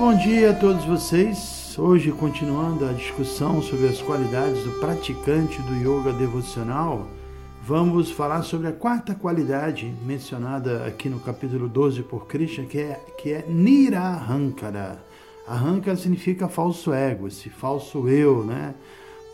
Bom dia a todos vocês. Hoje, continuando a discussão sobre as qualidades do praticante do yoga devocional, vamos falar sobre a quarta qualidade mencionada aqui no capítulo 12 por Krishna, que é, que é Nirahankara. Ahankara significa falso ego, esse falso eu, né?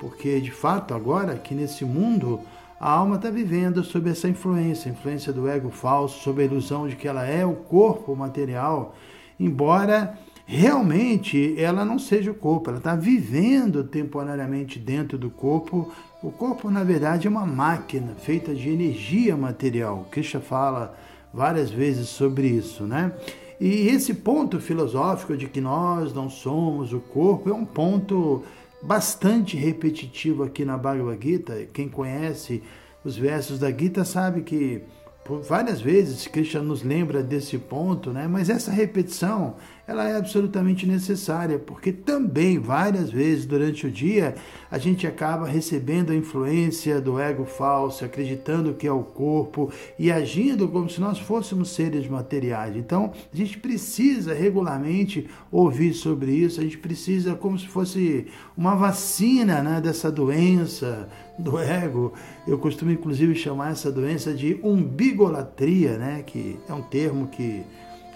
Porque de fato, agora aqui nesse mundo, a alma está vivendo sob essa influência, influência do ego falso, sob a ilusão de que ela é o corpo material, embora realmente ela não seja o corpo, ela está vivendo temporariamente dentro do corpo. O corpo, na verdade, é uma máquina feita de energia material. Krishna fala várias vezes sobre isso, né? E esse ponto filosófico de que nós não somos o corpo é um ponto bastante repetitivo aqui na Bhagavad Gita. Quem conhece os versos da Gita sabe que por várias vezes Krishna nos lembra desse ponto, né? Mas essa repetição ela é absolutamente necessária, porque também várias vezes durante o dia a gente acaba recebendo a influência do ego falso, acreditando que é o corpo e agindo como se nós fôssemos seres materiais. Então, a gente precisa regularmente ouvir sobre isso, a gente precisa como se fosse uma vacina, né, dessa doença do ego. Eu costumo inclusive chamar essa doença de umbigolatria, né, que é um termo que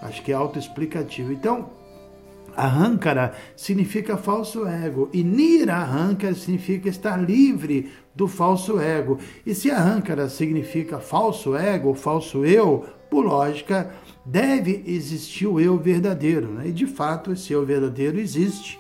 Acho que é autoexplicativo. Então, Ahankara significa falso ego e Nirahankara significa estar livre do falso ego. E se Ahankara significa falso ego, falso eu, por lógica, deve existir o eu verdadeiro. Né? E de fato, esse eu verdadeiro existe.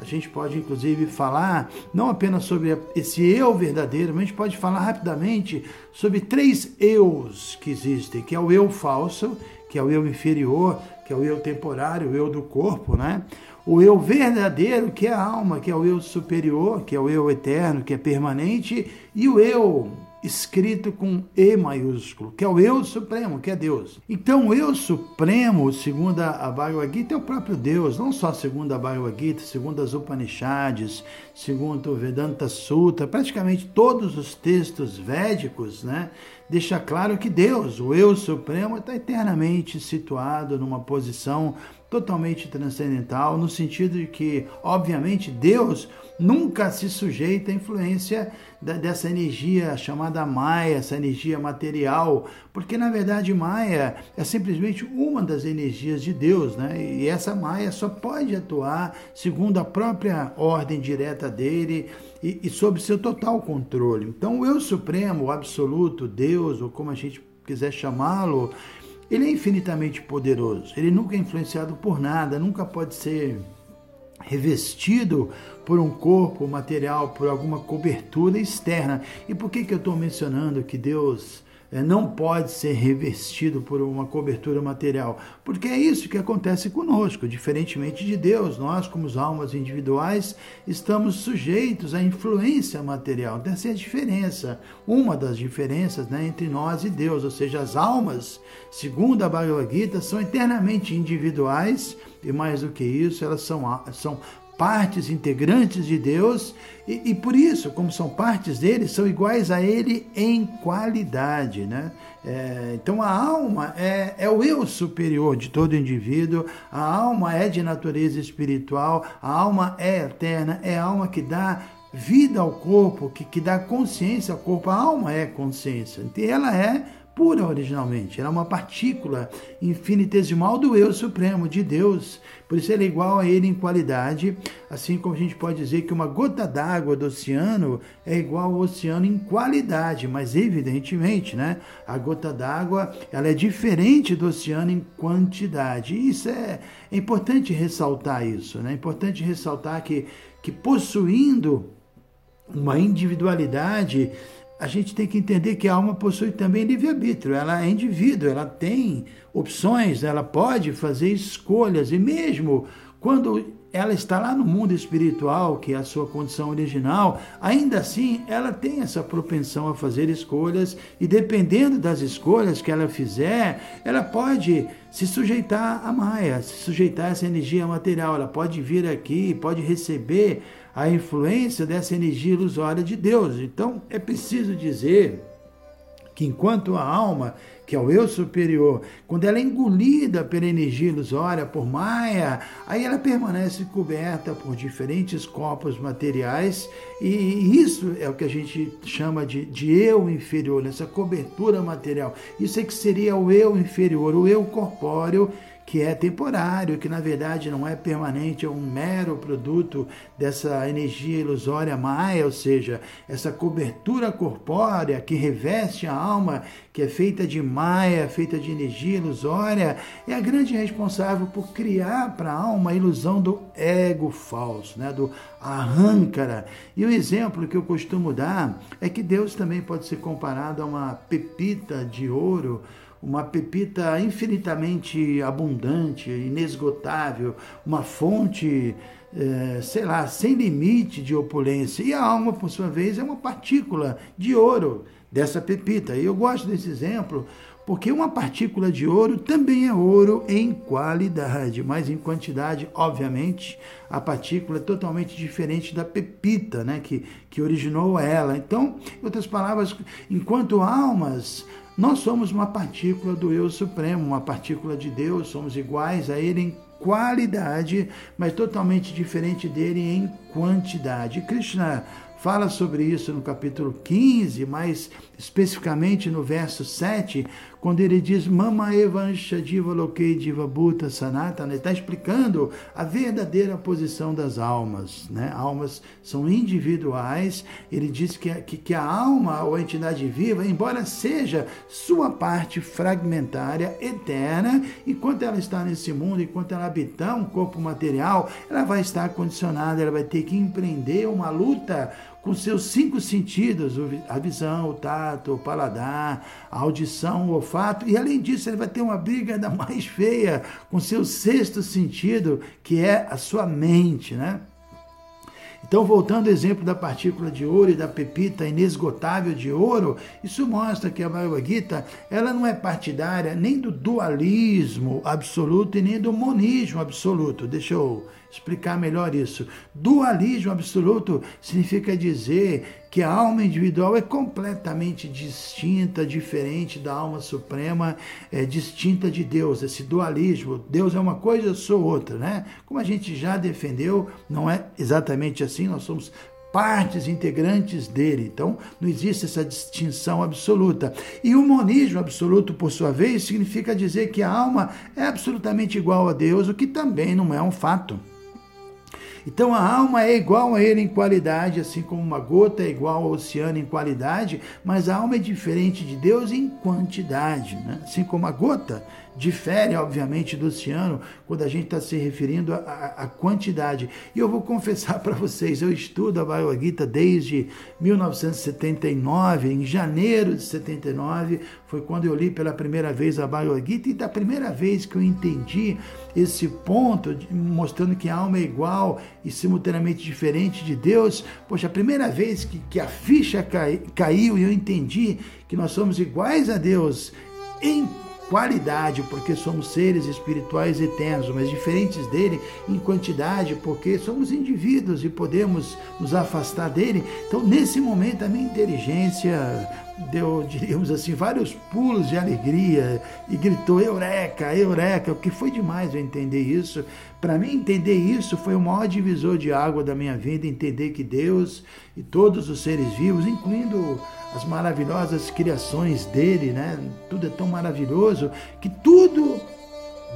A gente pode, inclusive, falar não apenas sobre esse eu verdadeiro, mas a gente pode falar rapidamente sobre três eus que existem, que é o eu falso, que é o eu inferior, que é o eu temporário, o eu do corpo, né? O eu verdadeiro, que é a alma, que é o eu superior, que é o eu eterno, que é permanente, e o eu escrito com E maiúsculo, que é o Eu Supremo, que é Deus. Então, o Eu Supremo, segundo a Bhagavad Gita, é o próprio Deus, não só segundo a Bhagavad Gita, segundo as Upanishads, segundo o Vedanta Sutra, praticamente todos os textos védicos, né, deixa claro que Deus, o Eu Supremo, está eternamente situado numa posição totalmente transcendental, no sentido de que, obviamente, Deus nunca se sujeita à influência dessa energia chamada Maia, essa energia material, porque na verdade Maia é simplesmente uma das energias de Deus, né? E essa Maia só pode atuar segundo a própria ordem direta dele e, e sob seu total controle. Então, o Eu Supremo, o Absoluto, Deus, ou como a gente quiser chamá-lo, ele é infinitamente poderoso. Ele nunca é influenciado por nada, nunca pode ser revestido por um corpo material, por alguma cobertura externa. E por que, que eu estou mencionando que Deus não pode ser revestido por uma cobertura material, porque é isso que acontece conosco, diferentemente de Deus, nós, como almas individuais, estamos sujeitos à influência material. Então, essa é a diferença, uma das diferenças né, entre nós e Deus, ou seja, as almas, segundo a Bhagavad Gita, são eternamente individuais e mais do que isso, elas são, são partes integrantes de Deus e, e, por isso, como são partes dele, são iguais a ele em qualidade. Né? É, então a alma é, é o eu superior de todo indivíduo, a alma é de natureza espiritual, a alma é eterna, é a alma que dá vida ao corpo, que, que dá consciência ao corpo, a alma é consciência. Ela é pura originalmente. Ela é uma partícula infinitesimal do eu supremo, de Deus. Por isso ela é igual a ele em qualidade, assim como a gente pode dizer que uma gota d'água do oceano é igual ao oceano em qualidade, mas evidentemente, né, a gota d'água ela é diferente do oceano em quantidade. Isso é, é importante ressaltar isso, né? É importante ressaltar que que possuindo uma individualidade a gente tem que entender que a alma possui também livre-arbítrio, ela é indivíduo, ela tem opções, ela pode fazer escolhas, e mesmo quando ela está lá no mundo espiritual, que é a sua condição original, ainda assim ela tem essa propensão a fazer escolhas e dependendo das escolhas que ela fizer, ela pode se sujeitar à Maia, se sujeitar a essa energia material, ela pode vir aqui, pode receber a influência dessa energia ilusória de Deus. Então é preciso dizer que enquanto a alma, que é o eu superior, quando ela é engolida pela energia ilusória, por Maia, aí ela permanece coberta por diferentes corpos materiais, e isso é o que a gente chama de, de eu inferior, essa cobertura material. Isso é que seria o eu inferior, o eu corpóreo que é temporário, que na verdade não é permanente, é um mero produto dessa energia ilusória maia, ou seja, essa cobertura corpórea que reveste a alma, que é feita de maia, feita de energia ilusória, é a grande responsável por criar para a alma a ilusão do ego falso, né? do arrâncara. E o exemplo que eu costumo dar é que Deus também pode ser comparado a uma pepita de ouro uma pepita infinitamente abundante, inesgotável, uma fonte, é, sei lá, sem limite de opulência. E a alma, por sua vez, é uma partícula de ouro dessa pepita. E eu gosto desse exemplo porque uma partícula de ouro também é ouro em qualidade, mas em quantidade, obviamente, a partícula é totalmente diferente da pepita, né, que, que originou ela. Então, em outras palavras, enquanto almas, nós somos uma partícula do eu supremo, uma partícula de Deus, somos iguais a ele em qualidade, mas totalmente diferente dele em quantidade. Krishna fala sobre isso no capítulo 15, mais especificamente no verso 7, quando ele diz Mama Evansha Diva Lokei Diva Bhuta Sanatana, ele está explicando a verdadeira posição das almas. Né? Almas são individuais, ele diz que, que, que a alma ou a entidade viva, embora seja sua parte fragmentária, eterna, enquanto ela está nesse mundo, enquanto ela habitar um corpo material, ela vai estar condicionada, ela vai ter que empreender uma luta com seus cinco sentidos, a visão, o tato, o paladar, a audição, o olfato, e além disso, ele vai ter uma briga ainda mais feia com seu sexto sentido, que é a sua mente, né? Então, voltando ao exemplo da partícula de ouro e da pepita inesgotável de ouro, isso mostra que a Bhagavad Gita ela não é partidária nem do dualismo absoluto e nem do monismo absoluto. Deixa eu explicar melhor isso. Dualismo absoluto significa dizer que a alma individual é completamente distinta, diferente da alma suprema, é distinta de Deus. Esse dualismo, Deus é uma coisa, eu sou outra, né? Como a gente já defendeu, não é exatamente assim, nós somos partes integrantes dele. Então, não existe essa distinção absoluta. E o monismo absoluto, por sua vez, significa dizer que a alma é absolutamente igual a Deus, o que também não é um fato. Então a alma é igual a ele em qualidade, assim como uma gota é igual ao oceano em qualidade, mas a alma é diferente de Deus em quantidade. Né? Assim como a gota difere, obviamente, do oceano quando a gente está se referindo à quantidade. E eu vou confessar para vocês, eu estudo a Bhagavad Gita desde 1979, em janeiro de 79, foi quando eu li pela primeira vez a Bhagavad Gita, e da primeira vez que eu entendi esse ponto, mostrando que a alma é igual e simultaneamente diferente de Deus, poxa, a primeira vez que, que a ficha cai, caiu e eu entendi que nós somos iguais a Deus em qualidade, porque somos seres espirituais eternos, mas diferentes dele em quantidade, porque somos indivíduos e podemos nos afastar dele. Então, nesse momento, a minha inteligência deu, diríamos assim, vários pulos de alegria e gritou: Eureka, Eureka! O que foi demais eu entender isso. Para mim, entender isso foi o maior divisor de água da minha vida entender que Deus e todos os seres vivos, incluindo as maravilhosas criações dele, né? Tudo é tão maravilhoso que tudo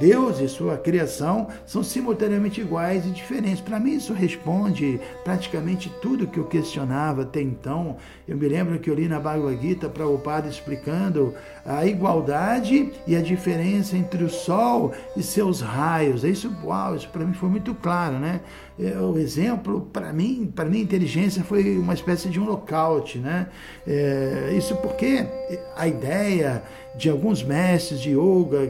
Deus e sua criação são simultaneamente iguais e diferentes. Para mim, isso responde praticamente tudo que eu questionava até então. Eu me lembro que eu li na Bhagavad Gita para o padre explicando a igualdade e a diferença entre o Sol e seus raios. Isso, uau, isso para mim foi muito claro, né? É, o exemplo, para mim, para minha inteligência, foi uma espécie de um lockout, né? É, isso porque a ideia de alguns mestres de yoga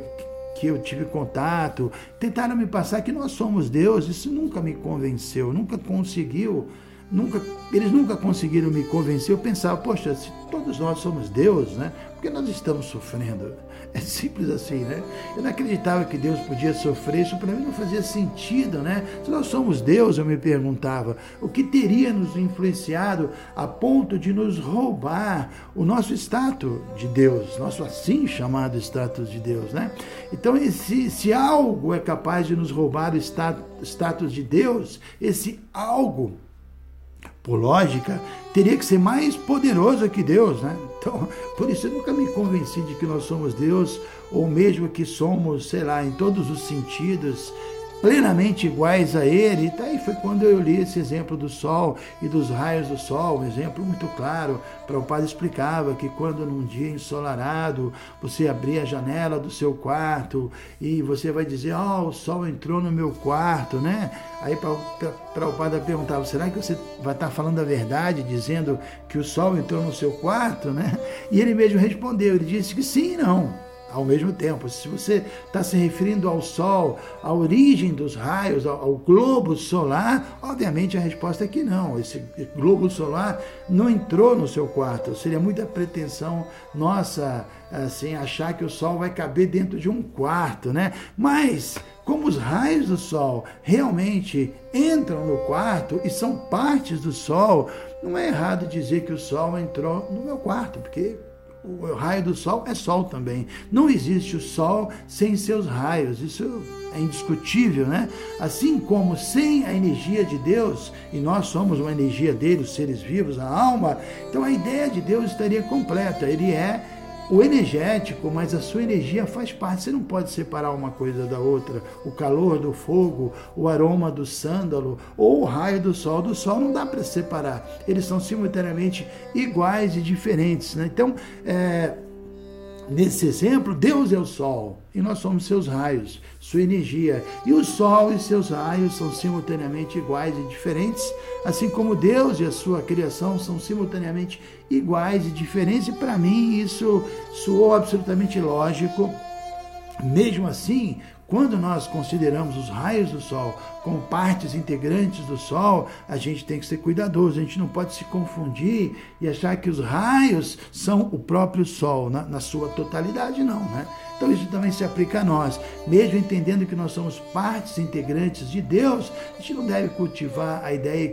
que eu tive contato, tentaram me passar que nós somos Deus, isso nunca me convenceu, nunca conseguiu, nunca, eles nunca conseguiram me convencer. Eu pensava, poxa, se todos nós somos Deus, né? Por que nós estamos sofrendo? É simples assim, né? Eu não acreditava que Deus podia sofrer, isso para mim não fazia sentido, né? Se nós somos Deus, eu me perguntava, o que teria nos influenciado a ponto de nos roubar o nosso status de Deus, nosso assim chamado status de Deus, né? Então, se, se algo é capaz de nos roubar o status de Deus, esse algo por lógica, teria que ser mais poderoso que Deus, né? Então, por isso eu nunca me convenci de que nós somos Deus, ou mesmo que somos, sei lá, em todos os sentidos, plenamente iguais a ele. E daí foi quando eu li esse exemplo do sol e dos raios do sol, um exemplo muito claro. Para o padre explicava que quando num dia ensolarado você abrir a janela do seu quarto e você vai dizer, ó, oh, o sol entrou no meu quarto, né? Aí para o padre perguntava, será que você vai estar falando a verdade, dizendo que o sol entrou no seu quarto, né? E ele mesmo respondeu, ele disse que sim e não ao mesmo tempo. Se você está se referindo ao Sol, à origem dos raios, ao, ao, globo solar, obviamente a resposta é que não. Esse globo solar não entrou no seu quarto. Seria muita pretensão nossa assim achar que o Sol vai caber dentro de um quarto, né? Mas como os raios do Sol realmente entram no quarto e são partes do Sol, não é errado dizer que o Sol entrou no meu quarto, porque o raio do sol é sol também. Não existe o sol sem seus raios. Isso é indiscutível, né? Assim como sem a energia de Deus, e nós somos uma energia dele, os seres vivos, a alma, então a ideia de Deus estaria completa. Ele é o energético, mas a sua energia faz parte. Você não pode separar uma coisa da outra. O calor do fogo, o aroma do sândalo ou o raio do sol. Do sol não dá para separar. Eles são simultaneamente iguais e diferentes. Né? Então, é, Nesse exemplo, Deus é o Sol e nós somos seus raios, sua energia. E o Sol e seus raios são simultaneamente iguais e diferentes, assim como Deus e a sua criação são simultaneamente iguais e diferentes. E para mim isso soou absolutamente lógico. Mesmo assim, quando nós consideramos os raios do Sol como partes integrantes do Sol, a gente tem que ser cuidadoso, a gente não pode se confundir e achar que os raios são o próprio Sol, na, na sua totalidade, não, né? Então isso também se aplica a nós. Mesmo entendendo que nós somos partes integrantes de Deus, a gente não deve cultivar a ideia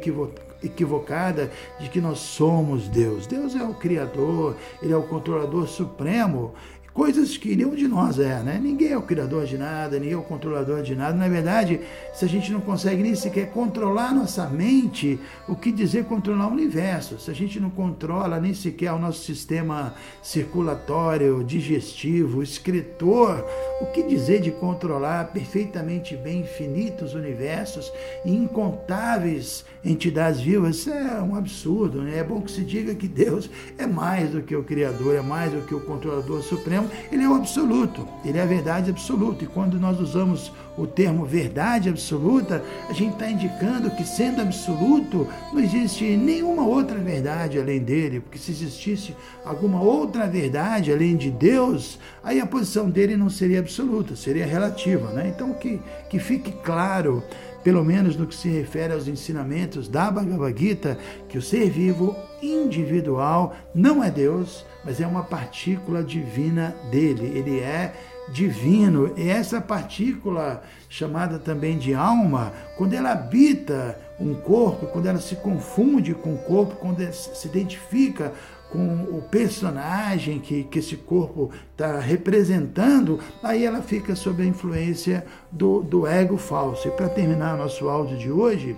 equivocada de que nós somos Deus. Deus é o Criador, Ele é o controlador supremo coisas que nenhum de nós é, né? Ninguém é o criador de nada, ninguém é o controlador de nada. Na verdade, se a gente não consegue nem sequer controlar nossa mente, o que dizer controlar o universo? Se a gente não controla nem sequer o nosso sistema circulatório, digestivo, escritor, o que dizer de controlar perfeitamente bem infinitos universos e incontáveis entidades vivas? Isso é um absurdo, né? É bom que se diga que Deus é mais do que o criador, é mais do que o controlador supremo Ele é o absoluto, ele é a verdade absoluta. E quando nós usamos o termo verdade absoluta, a gente está indicando que, sendo absoluto, não existe nenhuma outra verdade além dele, porque se existisse alguma outra verdade além de Deus, aí a posição dele não seria absoluta, seria relativa. Né? Então, que, que fique claro pelo menos no que se refere aos ensinamentos da Bhagavad Gita, que o ser vivo individual não é Deus, mas é uma partícula divina dele. Ele é divino. E essa partícula, chamada também de alma, quando ela habita um corpo, quando ela se confunde com o corpo, quando se identifica com o personagem que, que esse corpo está representando, aí ela fica sob a influência do, do ego falso. E para terminar nosso áudio de hoje,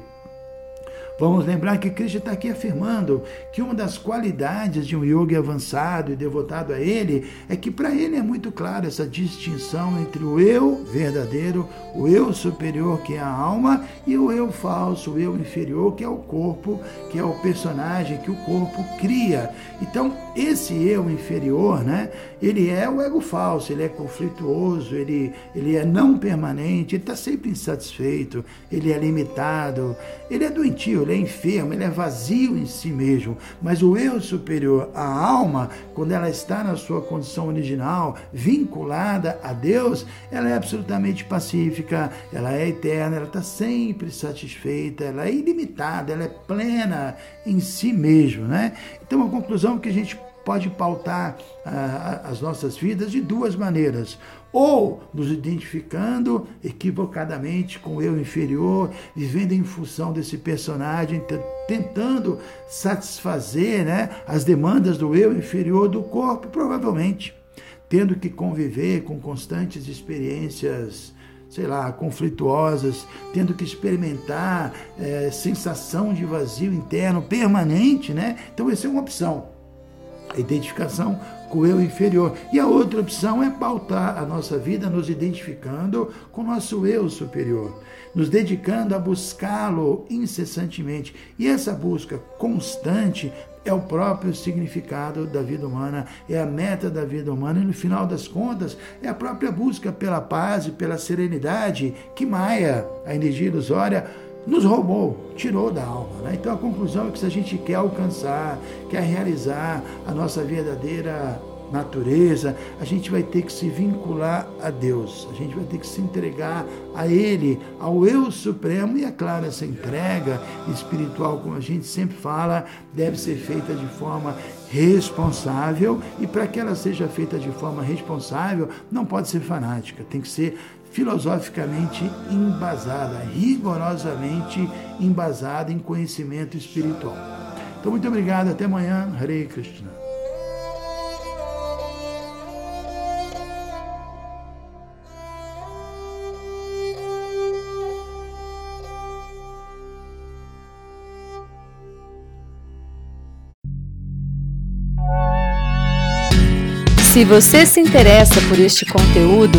Vamos lembrar que Cristo está aqui afirmando que uma das qualidades de um yogi avançado e devotado a ele é que para ele é muito claro essa distinção entre o eu verdadeiro, o eu superior, que é a alma, e o eu falso, o eu inferior, que é o corpo, que é o personagem que o corpo cria. Então, esse eu inferior, né, ele é o ego falso, ele é conflituoso, ele, ele é não permanente, ele está sempre insatisfeito, ele é limitado, ele é doentio, ele é enfermo, ele é vazio em si mesmo. Mas o eu superior, a alma, quando ela está na sua condição original, vinculada a Deus, ela é absolutamente pacífica, ela é eterna, ela está sempre satisfeita, ela é ilimitada, ela é plena em si mesmo, né? Então a conclusão que a gente pode pautar ah, as nossas vidas de duas maneiras. Ou nos identificando equivocadamente com o eu inferior, vivendo em função desse personagem, tentando satisfazer né, as demandas do eu inferior do corpo, provavelmente tendo que conviver com constantes experiências sei lá, conflituosas, tendo que experimentar é, sensação de vazio interno permanente, né? Então, essa é uma opção a identificação com o eu inferior. E a outra opção é pautar a nossa vida nos identificando com o nosso eu superior, nos dedicando a buscá-lo incessantemente. E essa busca constante é o próprio significado da vida humana, é a meta da vida humana e no final das contas é a própria busca pela paz e pela serenidade que Maia, a energia ilusória, nos roubou, tirou da alma. Né? Então a conclusão é que se a gente quer alcançar, quer realizar a nossa verdadeira natureza, a gente vai ter que se vincular a Deus, a gente vai ter que se entregar a Ele, ao Eu Supremo, e é claro, essa entrega espiritual, como a gente sempre fala, deve ser feita de forma responsável, e para que ela seja feita de forma responsável, não pode ser fanática, tem que ser filosoficamente embasada, rigorosamente embasada em conhecimento espiritual. Então, muito obrigado, até amanhã. Hare Krishna. Se você se interessa por este conteúdo,